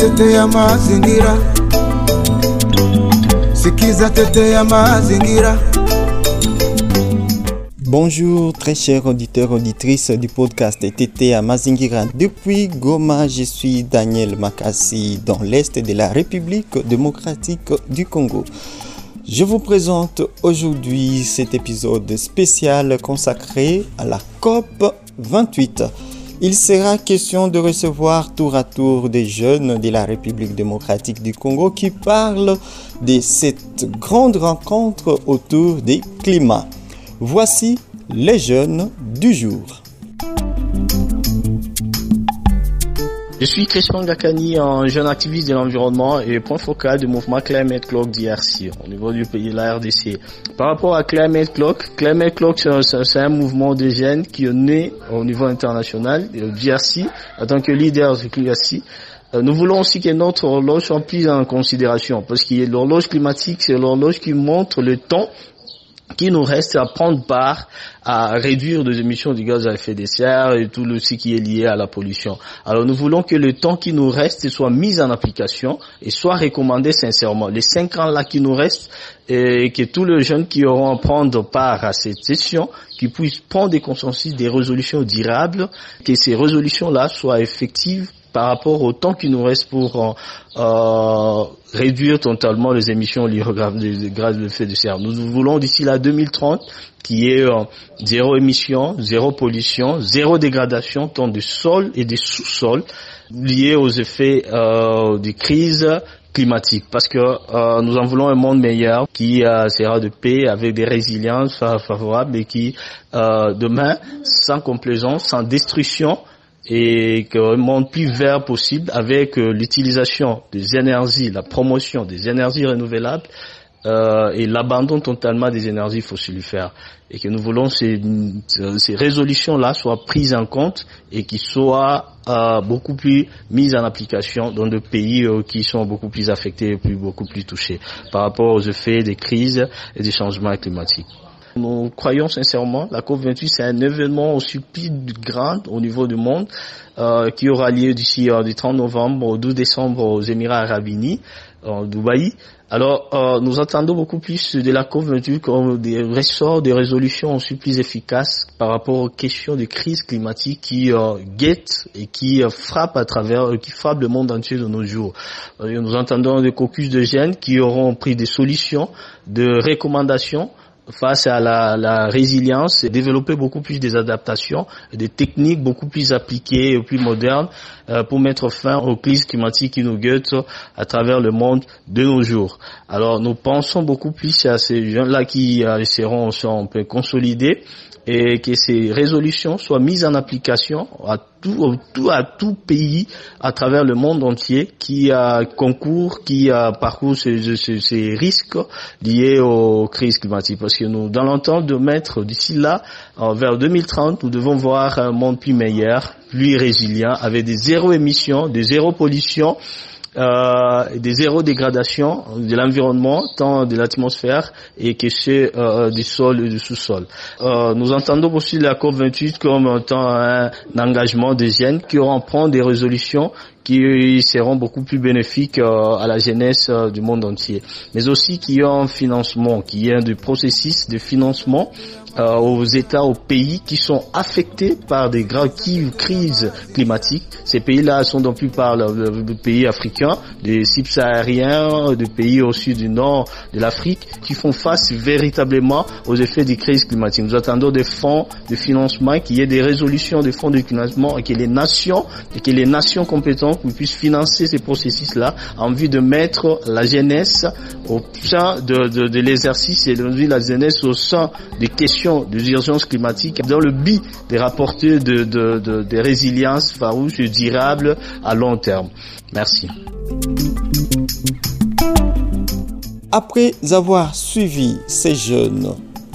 mazingira, sikiza. Bonjour très chers auditeurs auditrices du podcast TT à Mazingira. Depuis Goma, je suis Daniel Makassi dans l'est de la République démocratique du Congo. Je vous présente aujourd'hui cet épisode spécial consacré à la COP 28. Il sera question de recevoir tour à tour des jeunes de la République démocratique du Congo qui parlent de cette grande rencontre autour des climats. Voici les jeunes du jour. Je suis Crispin Gakani, un jeune activiste de l'environnement et point focal du mouvement Climate Clock d'IRC au niveau du pays de la RDC. Par rapport à Climate Clock, Climate Clock c'est un mouvement de jeunes qui est né au niveau international, d'IRC, en tant que leader de l'IRC. Nous voulons aussi que notre horloge soit prise en considération parce que l'horloge climatique, c'est l'horloge qui montre le temps qui nous reste à prendre part à réduire les émissions de gaz à effet de serre et tout ce qui est lié à la pollution. Alors nous voulons que le temps qui nous reste soit mis en application et soit recommandé sincèrement. Les cinq ans là qui nous restent et que tous les jeunes qui auront à prendre part à cette session, qui puissent prendre des consensus, des résolutions durables, que ces résolutions là soient effectives par rapport au temps qui nous reste pour euh, réduire totalement les émissions liées gaz de effet de serre. Nous voulons d'ici là 2030 qui est euh, zéro émission, zéro pollution, zéro dégradation tant du sol et des sous-sols liés aux effets euh, des crises climatique parce que euh, nous en voulons un monde meilleur qui euh, sera de paix avec des résiliences favorables et qui euh, demain sans complaisance, sans destruction et un monde plus vert possible avec l'utilisation des énergies, la promotion des énergies renouvelables euh, et l'abandon totalement des énergies fossilifères. Et que nous voulons ces, ces résolutions-là soient prises en compte et qui soient euh, beaucoup plus mises en application dans des pays euh, qui sont beaucoup plus affectés et plus, beaucoup plus touchés par rapport aux effets des crises et des changements climatiques. Nous croyons sincèrement, la COP28 c'est un événement aussi plus grand au niveau du monde euh, qui aura lieu d'ici euh, du 30 novembre au 12 décembre aux Émirats Arabes Unis, en Dubaï. Alors, euh, nous attendons beaucoup plus de la COP28 comme des ressorts, des résolutions aussi plus efficaces par rapport aux questions de crise climatique qui euh, guettent et qui euh, frappent à travers, qui frappent le monde entier de nos jours. nous entendons des caucus de jeunes qui auront pris des solutions, de recommandations face à la, la, résilience et développer beaucoup plus des adaptations, des techniques beaucoup plus appliquées et plus modernes euh, pour mettre fin aux crises climatiques qui nous guettent à travers le monde de nos jours. Alors nous pensons beaucoup plus à ces gens-là qui euh, seront un peu consolidés et que ces résolutions soient mises en application à tout, tout à tout pays à travers le monde entier qui a concours, qui a parcours ces, ces, risques liés aux crises climatiques. Parce que nous, dans l'entente de mettre d'ici là, vers 2030, nous devons voir un monde plus meilleur, plus résilient, avec des zéro émissions, des zéro pollution, euh, des zéro dégradation de l'environnement, tant de l'atmosphère et que ceux euh, du sol et du sous-sol. Euh, nous entendons aussi la COP28 comme un, engagement des jeunes qui auront des résolutions qui seront beaucoup plus bénéfiques euh, à la jeunesse euh, du monde entier, mais aussi qui ont un financement, qui est un du processus de financement euh, aux États, aux pays qui sont affectés par des graves crises climatiques. Ces pays-là sont dans plupart des pays africains, des subsahariens, des pays au sud du nord de l'Afrique, qui font face véritablement aux effets des crises climatiques. Nous attendons des fonds de financement, qu'il y ait des résolutions des fonds de financement et que les nations, et que les nations compétentes puissent financer ces processus-là en vue de mettre la jeunesse au sein de, de, l'exercice et de la jeunesse au sein des questions des urgences climatiques dans le but de rapporter de, de, de, de résilience farouche et durable à long terme. Merci. Après avoir suivi ces jeunes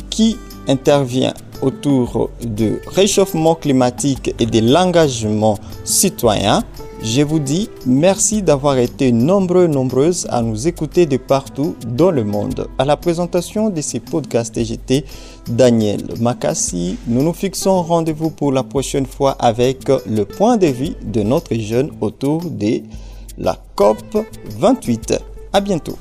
qui interviennent autour du réchauffement climatique et de l'engagement citoyen, je vous dis merci d'avoir été nombreux, nombreuses à nous écouter de partout dans le monde. À la présentation de ces podcasts, j'étais Daniel Makassi. Nous nous fixons rendez-vous pour la prochaine fois avec le point de vue de notre jeune autour des la COP 28. À bientôt.